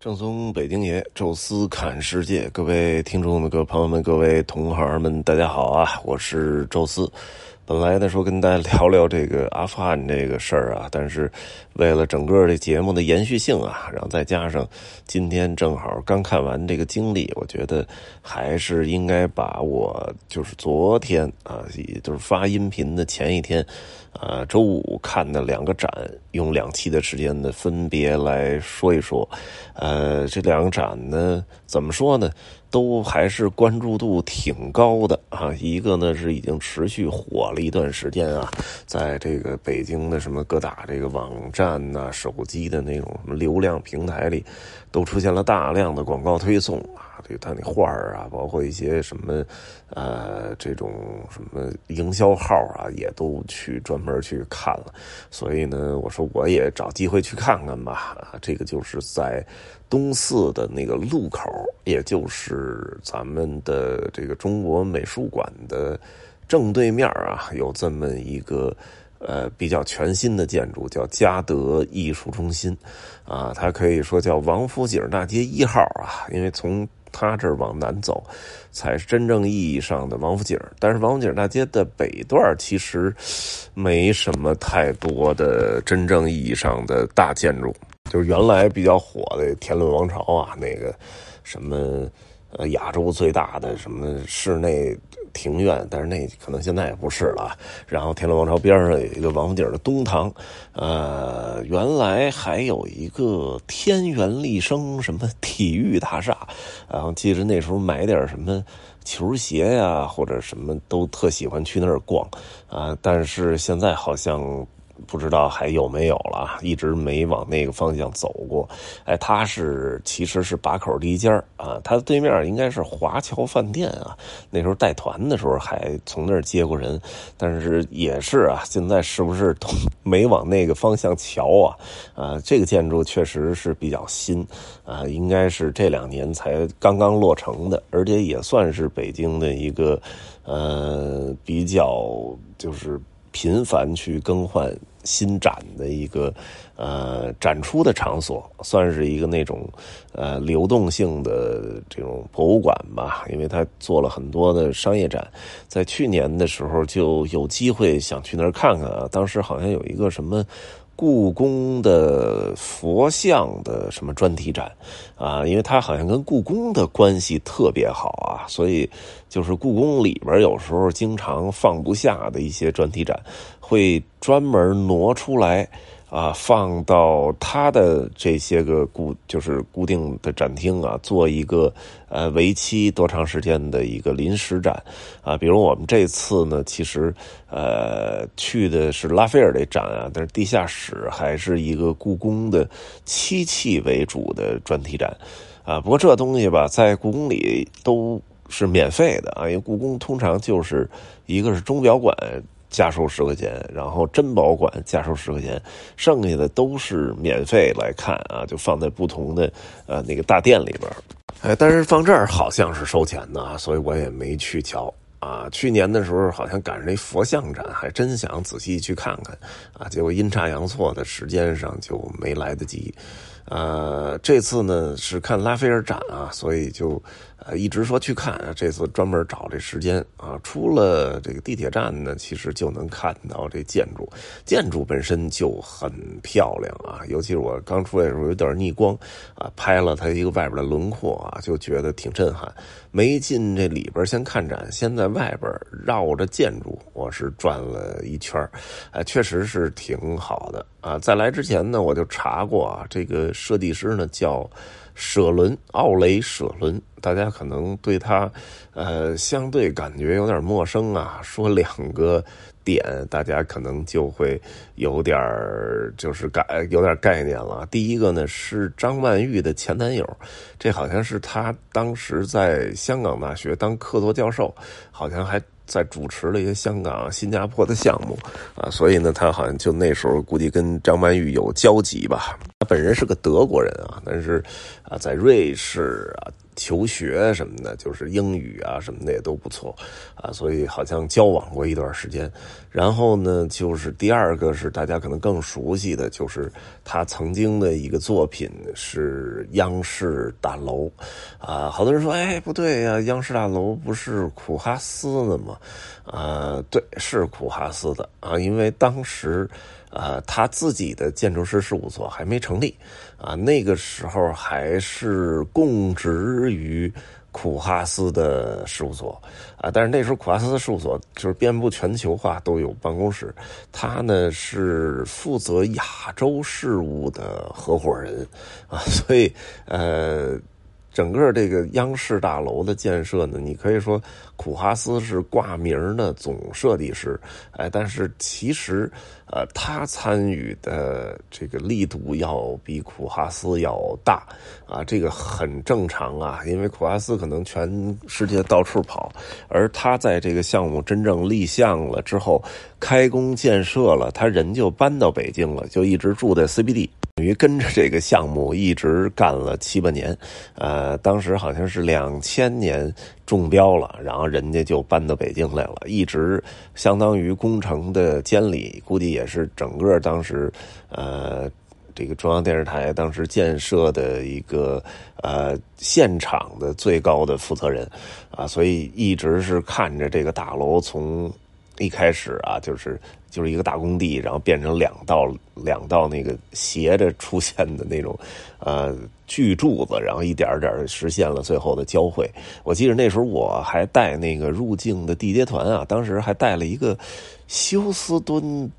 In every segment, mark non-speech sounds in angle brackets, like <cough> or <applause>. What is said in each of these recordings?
正宗北京爷，宙斯看世界，各位听众们、各位朋友们、各位同行们，大家好啊！我是宙斯。本来呢说跟大家聊聊这个阿富汗这个事儿啊，但是为了整个这节目的延续性啊，然后再加上今天正好刚看完这个经历，我觉得还是应该把我就是昨天啊，也就是发音频的前一天啊，周五看的两个展，用两期的时间呢，分别来说一说。呃，这两个展呢，怎么说呢？都还是关注度挺高的啊！一个呢是已经持续火了一段时间啊，在这个北京的什么各大这个网站呐、手机的那种什么流量平台里，都出现了大量的广告推送啊。对他那画儿啊，包括一些什么呃这种什么营销号啊，也都去专门去看了。所以呢，我说我也找机会去看看吧。啊，这个就是在。东四的那个路口，也就是咱们的这个中国美术馆的正对面啊，有这么一个呃比较全新的建筑，叫嘉德艺术中心啊。它可以说叫王府井大街一号啊，因为从它这儿往南走，才是真正意义上的王府井。但是王府井大街的北段其实没什么太多的真正意义上的大建筑。就是原来比较火的天伦王朝啊，那个什么呃亚洲最大的什么室内庭院，但是那可能现在也不是了。然后天伦王朝边上有一个王府井的东堂，呃，原来还有一个天元立生什么体育大厦，然后记着那时候买点什么球鞋呀或者什么都特喜欢去那儿逛啊，但是现在好像。不知道还有没有了，一直没往那个方向走过。哎，它是其实是把口第一家啊，它的对面应该是华侨饭店啊。那时候带团的时候还从那儿接过人，但是也是啊，现在是不是都没往那个方向瞧啊？啊，这个建筑确实是比较新啊，应该是这两年才刚刚落成的，而且也算是北京的一个呃比较就是频繁去更换。新展的一个呃展出的场所，算是一个那种呃流动性的这种博物馆吧，因为他做了很多的商业展，在去年的时候就有机会想去那儿看看啊，当时好像有一个什么。故宫的佛像的什么专题展啊？因为他好像跟故宫的关系特别好啊，所以就是故宫里边有时候经常放不下的一些专题展，会专门挪出来。啊，放到他的这些个固就是固定的展厅啊，做一个呃为期多长时间的一个临时展啊。比如我们这次呢，其实呃去的是拉斐尔的展啊，但是地下室还是一个故宫的漆器为主的专题展啊。不过这东西吧，在故宫里都是免费的啊，因为故宫通常就是一个是钟表馆。加收十块钱，然后珍宝馆加收十块钱，剩下的都是免费来看啊，就放在不同的呃那个大殿里边哎，但是放这儿好像是收钱的，所以我也没去瞧啊。去年的时候好像赶上那佛像展，还真想仔细去看看啊，结果阴差阳错的时间上就没来得及。呃，这次呢是看拉斐尔展啊，所以就。呃，一直说去看，这次专门找这时间啊。出了这个地铁站呢，其实就能看到这建筑，建筑本身就很漂亮啊。尤其是我刚出来的时候有点逆光啊，拍了它一个外边的轮廓啊，就觉得挺震撼。没进这里边先看展，先在外边绕着建筑，我是转了一圈啊，确实是挺好的啊。在来之前呢，我就查过啊，这个设计师呢叫。舍伦奥雷舍伦，大家可能对他，呃，相对感觉有点陌生啊。说两个点，大家可能就会有点就是概有点概念了。第一个呢是张曼玉的前男友，这好像是他当时在香港大学当客座教授，好像还。在主持了一些香港、新加坡的项目啊，所以呢，他好像就那时候估计跟张曼玉有交集吧。他本人是个德国人啊，但是啊，在瑞士啊求学什么的，就是英语啊什么的也都不错啊，所以好像交往过一段时间。然后呢，就是第二个是大家可能更熟悉的就是他曾经的一个作品是央视大楼啊，好多人说哎不对呀，央视大楼不是苦哈斯的吗？啊，对，是苦哈斯的啊，因为当时。呃，他自己的建筑师事务所还没成立，啊，那个时候还是供职于库哈斯的事务所，啊，但是那时候库哈斯事务所就是遍布全球化，都有办公室，他呢是负责亚洲事务的合伙人，啊，所以呃。整个这个央视大楼的建设呢，你可以说苦哈斯是挂名的总设计师，哎，但是其实，呃，他参与的这个力度要比苦哈斯要大，啊，这个很正常啊，因为苦哈斯可能全世界到处跑，而他在这个项目真正立项了之后，开工建设了，他人就搬到北京了，就一直住在 CBD。于跟着这个项目一直干了七八年，呃，当时好像是两千年中标了，然后人家就搬到北京来了，一直相当于工程的监理，估计也是整个当时呃这个中央电视台当时建设的一个呃现场的最高的负责人啊，所以一直是看着这个大楼从。一开始啊，就是就是一个大工地，然后变成两道两道那个斜着出现的那种呃巨柱子，然后一点点实现了最后的交汇。我记得那时候我还带那个入境的地接团啊，当时还带了一个休斯敦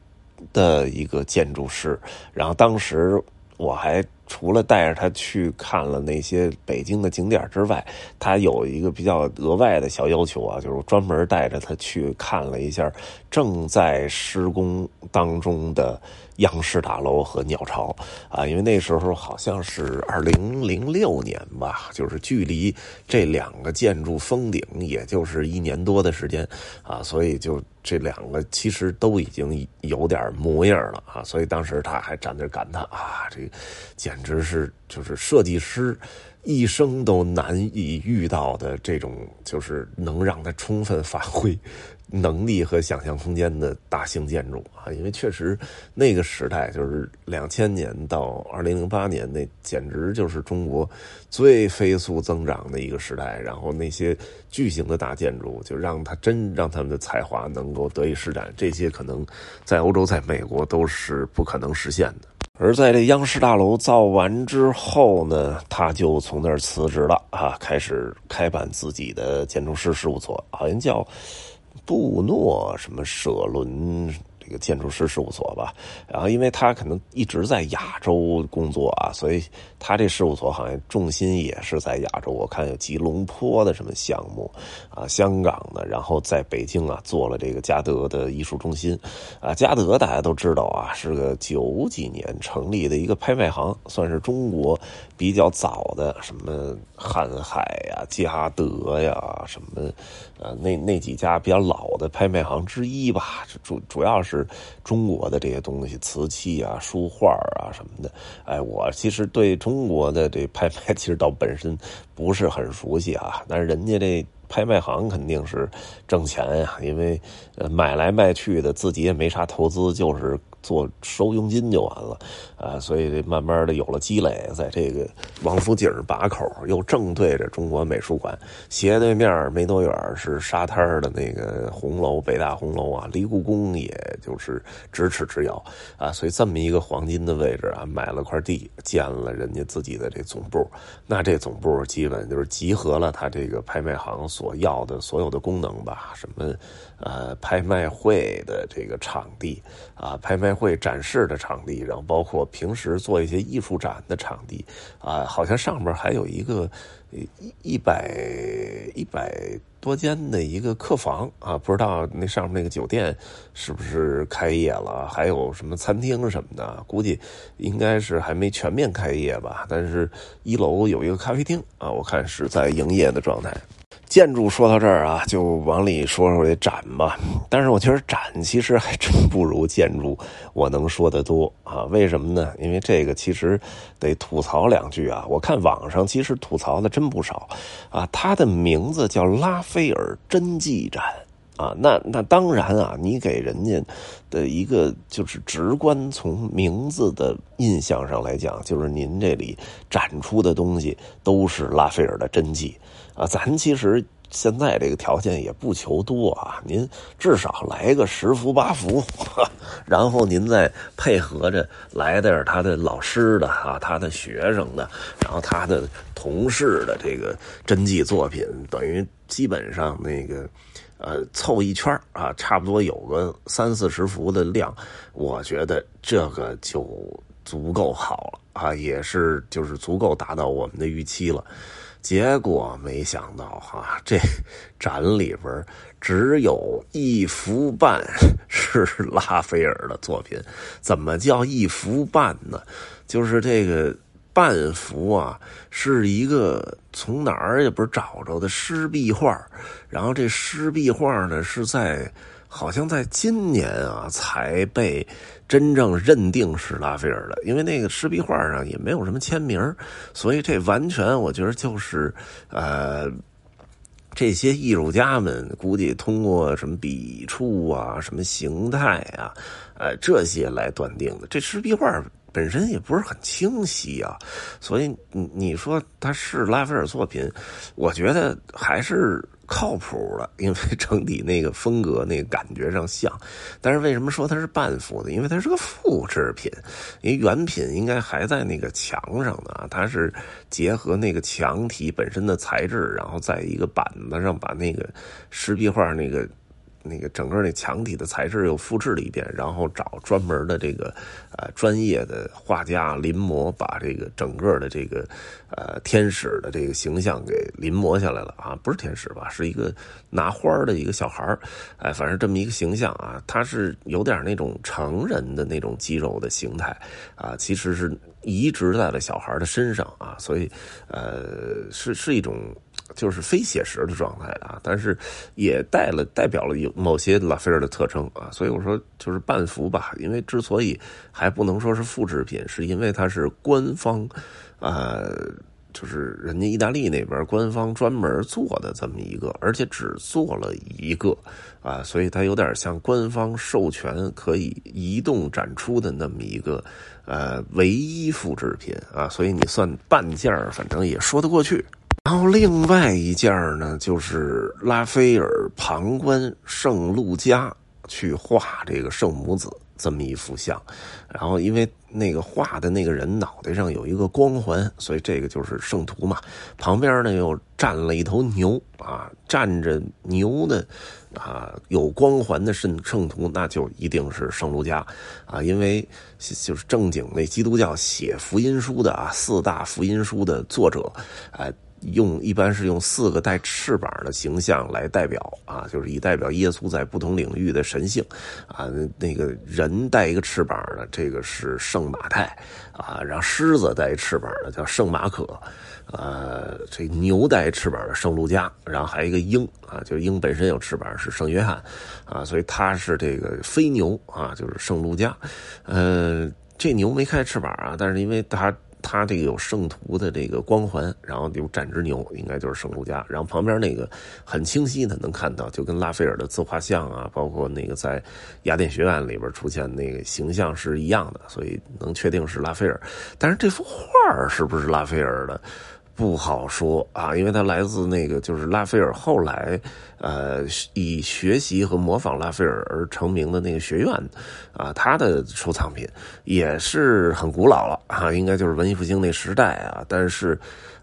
的一个建筑师，然后当时我还。除了带着他去看了那些北京的景点之外，他有一个比较额外的小要求啊，就是专门带着他去看了一下正在施工当中的央视大楼和鸟巢啊，因为那时候好像是二零零六年吧，就是距离这两个建筑封顶也就是一年多的时间啊，所以就。这两个其实都已经有点模样了啊，所以当时他还站那感叹啊，这简直是就是设计师一生都难以遇到的这种，就是能让他充分发挥。能力和想象空间的大型建筑啊，因为确实那个时代就是两千年到二零零八年，那简直就是中国最飞速增长的一个时代。然后那些巨型的大建筑，就让他真让他们的才华能够得以施展。这些可能在欧洲、在美国都是不可能实现的。而在这央视大楼造完之后呢，他就从那儿辞职了啊，开始开办自己的建筑师事务所，好像叫。布诺什么舍伦？一个建筑师事务所吧，然后因为他可能一直在亚洲工作啊，所以他这事务所好像重心也是在亚洲。我看有吉隆坡的什么项目啊，香港的，然后在北京啊做了这个嘉德的艺术中心啊。嘉德大家都知道啊，是个九几年成立的一个拍卖行，算是中国比较早的什么瀚海呀、嘉德呀什么呃那那几家比较老的拍卖行之一吧。主主要是。中国的这些东西，瓷器啊、书画啊什么的，哎，我其实对中国的这拍卖，<laughs> 其实到本身不是很熟悉啊。但是人家这拍卖行肯定是挣钱呀，因为呃买来卖去的，自己也没啥投资，就是。做收佣金就完了，啊，所以慢慢的有了积累，在这个王府井把口，又正对着中国美术馆，斜对面没多远是沙滩的那个红楼，北大红楼啊，离故宫也就是咫尺之遥，啊，所以这么一个黄金的位置啊，买了块地，建了人家自己的这总部，那这总部基本就是集合了他这个拍卖行所要的所有的功能吧，什么，呃，拍卖会的这个场地，啊，拍卖。会展示的场地，然后包括平时做一些艺术展的场地，啊，好像上面还有一个一一百一百多间的一个客房啊，不知道那上面那个酒店是不是开业了？还有什么餐厅什么的？估计应该是还没全面开业吧。但是一楼有一个咖啡厅啊，我看是在营业的状态。建筑说到这儿啊，就往里说说这展吧。但是我觉得展其实还真不如建筑我能说的多啊。为什么呢？因为这个其实得吐槽两句啊。我看网上其实吐槽的真不少啊。它的名字叫拉斐尔真迹展啊。那那当然啊，你给人家的一个就是直观从名字的印象上来讲，就是您这里展出的东西都是拉斐尔的真迹。啊，咱其实现在这个条件也不求多啊，您至少来个十幅八幅，然后您再配合着来点他的老师的啊，他的学生的，然后他的同事的这个真迹作品，等于基本上那个呃凑一圈啊，差不多有个三四十幅的量，我觉得这个就足够好了啊，也是就是足够达到我们的预期了。结果没想到哈，<laughs> 这展里边只有一幅半是拉斐尔的作品。怎么叫一幅半呢？就是这个半幅啊，是一个从哪儿也不是找着的湿壁画。然后这湿壁画呢，是在好像在今年啊才被。真正认定是拉斐尔的，因为那个湿壁画上也没有什么签名，所以这完全我觉得就是呃，这些艺术家们估计通过什么笔触啊、什么形态啊，呃这些来断定的。这湿壁画本身也不是很清晰啊，所以你你说它是拉斐尔作品，我觉得还是。靠谱的，因为整体那个风格、那个感觉上像，但是为什么说它是半幅呢？因为它是个复制品，因为原品应该还在那个墙上呢。它是结合那个墙体本身的材质，然后在一个板子上把那个石壁画那个。那个整个那墙体的材质又复制了一遍，然后找专门的这个呃专业的画家临摹，把这个整个的这个呃天使的这个形象给临摹下来了啊，不是天使吧，是一个拿花的一个小孩哎，反正这么一个形象啊，他是有点那种成人的那种肌肉的形态啊，其实是移植在了小孩的身上啊，所以呃是是一种。就是非写实的状态啊，但是也带了代表了有某些拉斐尔的特征啊，所以我说就是半幅吧，因为之所以还不能说是复制品，是因为它是官方，呃，就是人家意大利那边官方专门做的这么一个，而且只做了一个啊，所以它有点像官方授权可以移动展出的那么一个呃唯一复制品啊，所以你算半件反正也说得过去。然后另外一件呢，就是拉斐尔旁观圣路加去画这个圣母子这么一幅像，然后因为那个画的那个人脑袋上有一个光环，所以这个就是圣徒嘛。旁边呢又站了一头牛啊，站着牛的啊有光环的圣圣徒，那就一定是圣路加啊，因为就是正经那基督教写福音书的啊，四大福音书的作者啊。用一般是用四个带翅膀的形象来代表啊，就是以代表耶稣在不同领域的神性啊。那个人带一个翅膀的，这个是圣马太啊，然后狮子带翅膀的叫圣马可，呃，这牛带翅膀的圣路加，然后还有一个鹰啊，就是鹰本身有翅膀是圣约翰啊，所以他是这个飞牛啊，就是圣路加。呃，这牛没开翅膀啊，但是因为它。他这个有圣徒的这个光环，然后有展之牛，应该就是圣徒家。然后旁边那个很清晰的能看到，就跟拉斐尔的自画像啊，包括那个在雅典学院里边出现那个形象是一样的，所以能确定是拉斐尔。但是这幅画是不是拉斐尔的？不好说啊，因为他来自那个就是拉斐尔后来，呃，以学习和模仿拉斐尔而成名的那个学院，啊，他的收藏品也是很古老了啊，应该就是文艺复兴那时代啊。但是，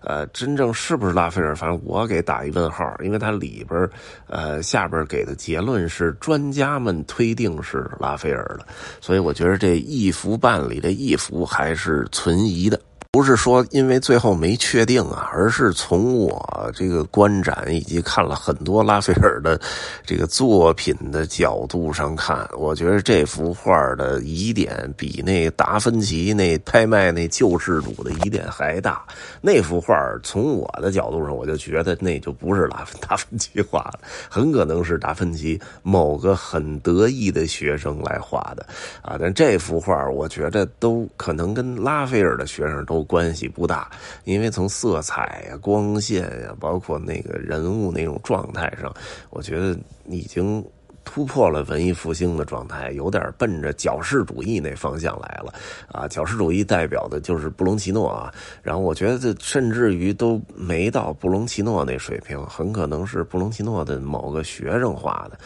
呃，真正是不是拉斐尔，反正我给打一问号，因为它里边呃，下边给的结论是专家们推定是拉斐尔的，所以我觉得这一幅半里的一幅还是存疑的。不是说因为最后没确定啊，而是从我这个观展以及看了很多拉斐尔的这个作品的角度上看，我觉得这幅画的疑点比那达芬奇那拍卖那救世主的疑点还大。那幅画从我的角度上，我就觉得那就不是达 <laughs> 达芬奇画的，很可能是达芬奇某个很得意的学生来画的啊。但这幅画，我觉得都可能跟拉斐尔的学生都。关系不大，因为从色彩呀、光线呀，包括那个人物那种状态上，我觉得已经。突破了文艺复兴的状态，有点奔着矫饰主义那方向来了啊！矫饰主义代表的就是布隆奇诺啊，然后我觉得甚至于都没到布隆奇诺那水平，很可能是布隆奇诺的某个学生画的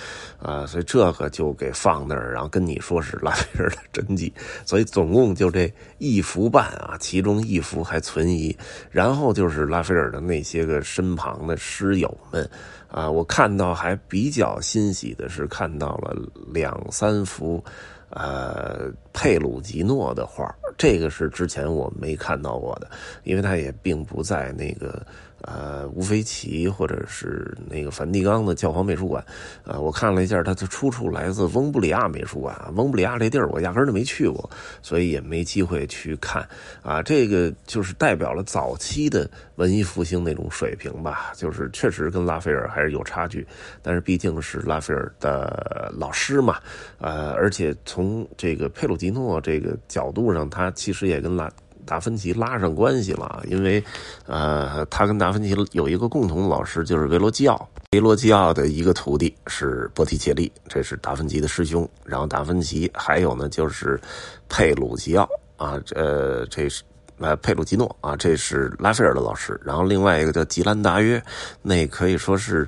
啊，所以这个就给放那儿，然后跟你说是拉斐尔的真迹，所以总共就这一幅半啊，其中一幅还存疑，然后就是拉斐尔的那些个身旁的师友们。啊，我看到还比较欣喜的是看到了两三幅，呃，佩鲁吉诺的画，这个是之前我没看到过的，因为他也并不在那个。呃，乌菲齐或者是那个梵蒂冈的教皇美术馆，呃，我看了一下，它的出处来自翁布里亚美术馆。翁布里亚这地儿我压根儿就没去过，所以也没机会去看。啊，这个就是代表了早期的文艺复兴那种水平吧，就是确实跟拉斐尔还是有差距，但是毕竟是拉斐尔的老师嘛，呃，而且从这个佩鲁吉诺这个角度上，他其实也跟拉。达芬奇拉上关系了，因为，呃，他跟达芬奇有一个共同的老师，就是维罗基奥。维罗基奥的一个徒弟是波提切利，这是达芬奇的师兄。然后达芬奇还有呢，就是佩鲁吉奥啊，呃，这是呃佩鲁吉诺啊，这是拉斐尔的老师。然后另外一个叫吉兰达约，那可以说是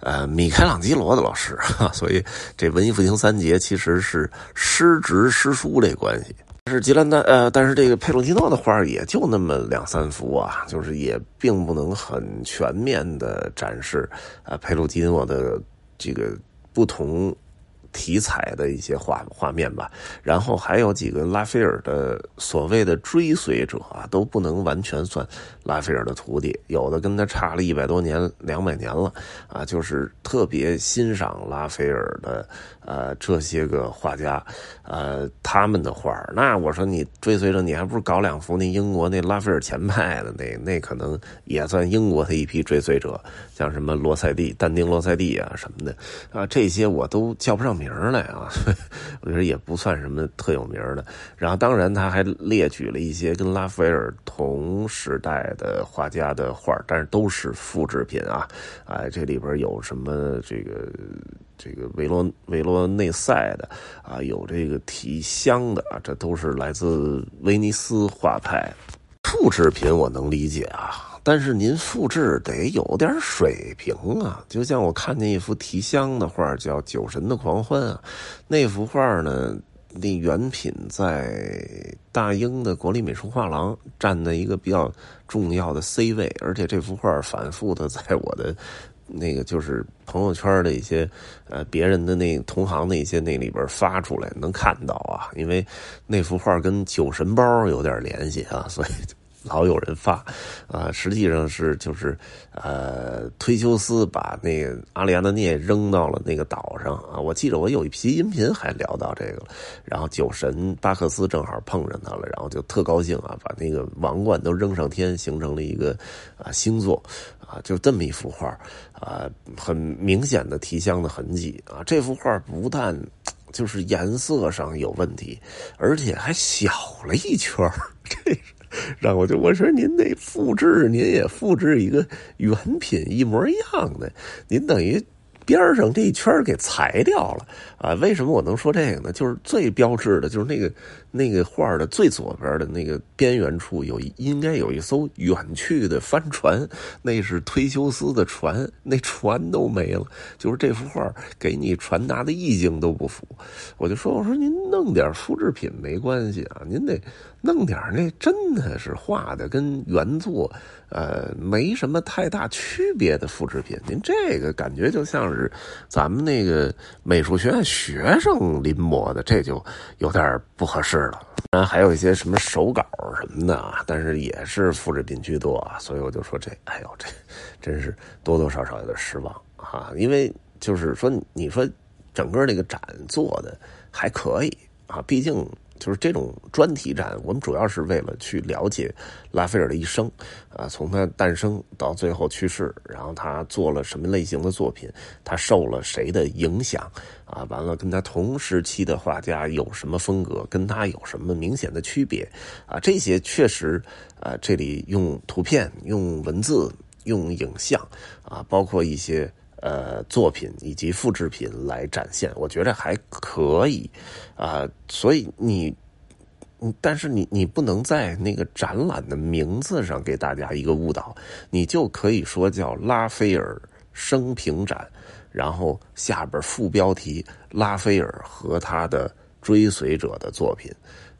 呃米开朗基罗的老师。<laughs> 所以这文艺复兴三杰其实是师侄师叔这关系。是吉兰丹，呃，但是这个佩鲁吉诺的画也就那么两三幅啊，就是也并不能很全面的展示啊佩鲁吉诺的这个不同。题材的一些画画面吧，然后还有几个拉斐尔的所谓的追随者啊，都不能完全算拉斐尔的徒弟，有的跟他差了一百多年、两百年了啊，就是特别欣赏拉斐尔的呃这些个画家，呃他们的画那我说你追随着你还不如搞两幅那英国那拉斐尔前派的那那可能也算英国的一批追随者，像什么罗塞蒂、但丁罗塞蒂啊什么的啊，这些我都叫不上名。名来啊，<laughs> 我觉得也不算什么特有名的。然后，当然他还列举了一些跟拉斐尔同时代的画家的画，但是都是复制品啊。哎，这里边有什么这个这个维罗维罗内塞的啊，有这个提香的啊，这都是来自威尼斯画派。复制品我能理解啊。但是您复制得有点水平啊！就像我看见一幅提香的画，叫《酒神的狂欢》啊，那幅画呢，那原品在大英的国立美术画廊占的一个比较重要的 C 位，而且这幅画反复的在我的那个就是朋友圈的一些呃别人的那同行的一些那里边发出来，能看到啊，因为那幅画跟酒神包有点联系啊，所以。老有人发，啊，实际上是就是，呃，忒修斯把那个阿里安德涅扔到了那个岛上啊。我记得我有一批音频还聊到这个了，然后酒神巴克斯正好碰上他了，然后就特高兴啊，把那个王冠都扔上天，形成了一个啊星座啊，就这么一幅画啊，很明显的提香的痕迹啊。这幅画不但就是颜色上有问题，而且还小了一圈 <laughs> 这是。然后我就我说您那复制，您也复制一个原品一模一样的，您等于。边上这一圈给裁掉了啊？为什么我能说这个呢？就是最标志的，就是那个那个画的最左边的那个边缘处有应该有一艘远去的帆船，那是忒修斯的船，那船都没了。就是这幅画给你传达的意境都不符。我就说，我说您弄点复制品没关系啊，您得弄点那真的是画的跟原作呃没什么太大区别的复制品。您这个感觉就像是。咱们那个美术学院学生临摹的，这就有点不合适了。当然还有一些什么手稿什么的，但是也是复制品居多啊，所以我就说这，哎呦，这真是多多少少有点失望啊，因为就是说，你说整个这个展做的还可以啊，毕竟。就是这种专题展，我们主要是为了去了解拉斐尔的一生，啊，从他诞生到最后去世，然后他做了什么类型的作品，他受了谁的影响，啊，完了跟他同时期的画家有什么风格，跟他有什么明显的区别，啊，这些确实，啊，这里用图片、用文字、用影像，啊，包括一些。呃，作品以及复制品来展现，我觉得还可以啊。所以你，但是你你不能在那个展览的名字上给大家一个误导，你就可以说叫拉斐尔生平展，然后下边副标题拉斐尔和他的追随者的作品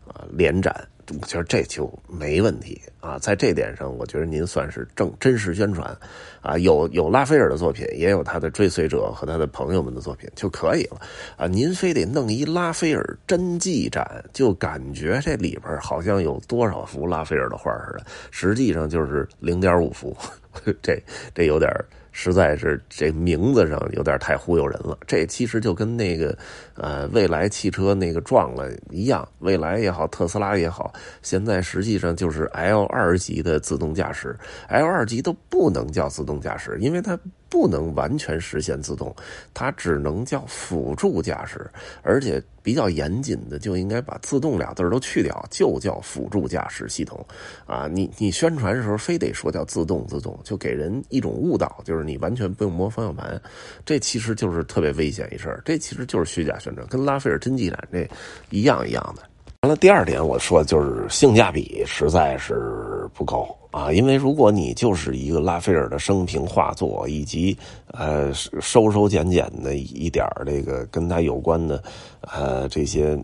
啊联展。我觉得这就没问题啊，在这点上，我觉得您算是正真实宣传，啊，有有拉斐尔的作品，也有他的追随者和他的朋友们的作品就可以了，啊，您非得弄一拉斐尔真迹展，就感觉这里边好像有多少幅拉斐尔的画似的，实际上就是零点五幅，<laughs> 这这有点。实在是这名字上有点太忽悠人了。这其实就跟那个，呃，未来汽车那个撞了一样。未来也好，特斯拉也好，现在实际上就是 L 二级的自动驾驶，L 二级都不能叫自动驾驶，因为它。不能完全实现自动，它只能叫辅助驾驶，而且比较严谨的就应该把自动俩字都去掉，就叫辅助驾驶系统。啊，你你宣传的时候非得说叫自动自动，就给人一种误导，就是你完全不用摸方向盘，这其实就是特别危险一事这其实就是虚假宣传，跟拉斐尔真迹展这一样一样的。完了，第二点我说就是性价比实在是不高啊，因为如果你就是一个拉斐尔的生平画作，以及呃收收减减的一点这个跟他有关的呃这些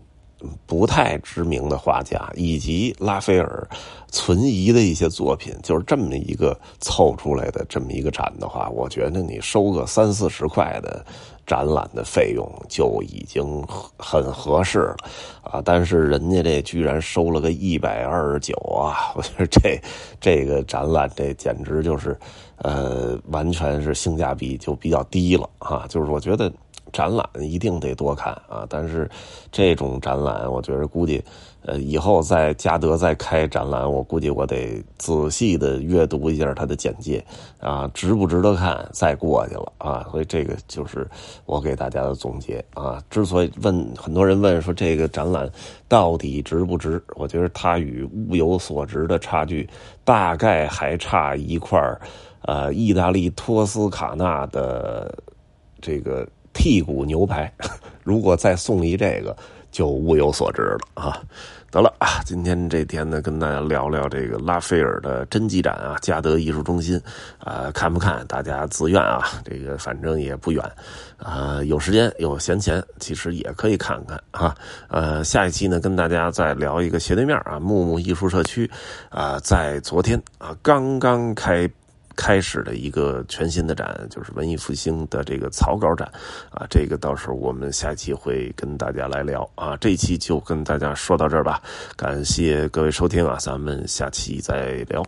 不太知名的画家，以及拉斐尔存疑的一些作品，就是这么一个凑出来的这么一个展的话，我觉得你收个三四十块的。展览的费用就已经很合适了啊，但是人家这居然收了个一百二十九啊！我觉得这这个展览这简直就是，呃，完全是性价比就比较低了啊！就是我觉得。展览一定得多看啊，但是这种展览，我觉得估计，呃，以后在嘉德再开展览，我估计我得仔细的阅读一下它的简介啊，值不值得看，再过去了啊。所以这个就是我给大家的总结啊。之所以问 <laughs> 很多人问说这个展览到底值不值，我觉得它与物有所值的差距大概还差一块呃，意大利托斯卡纳的这个。剔骨牛排，<laughs> 如果再送一这个，就物有所值了啊！得了啊，今天这天呢，跟大家聊聊这个拉斐尔的真迹展啊，嘉德艺术中心啊，看不看大家自愿啊，这个反正也不远啊，有时间有闲钱，其实也可以看看啊。呃，下一期呢，跟大家再聊一个斜对面啊，木木艺术社区啊，在昨天啊，刚刚开。开始的一个全新的展，就是文艺复兴的这个草稿展，啊，这个到时候我们下期会跟大家来聊啊。这一期就跟大家说到这儿吧，感谢各位收听啊，咱们下期再聊。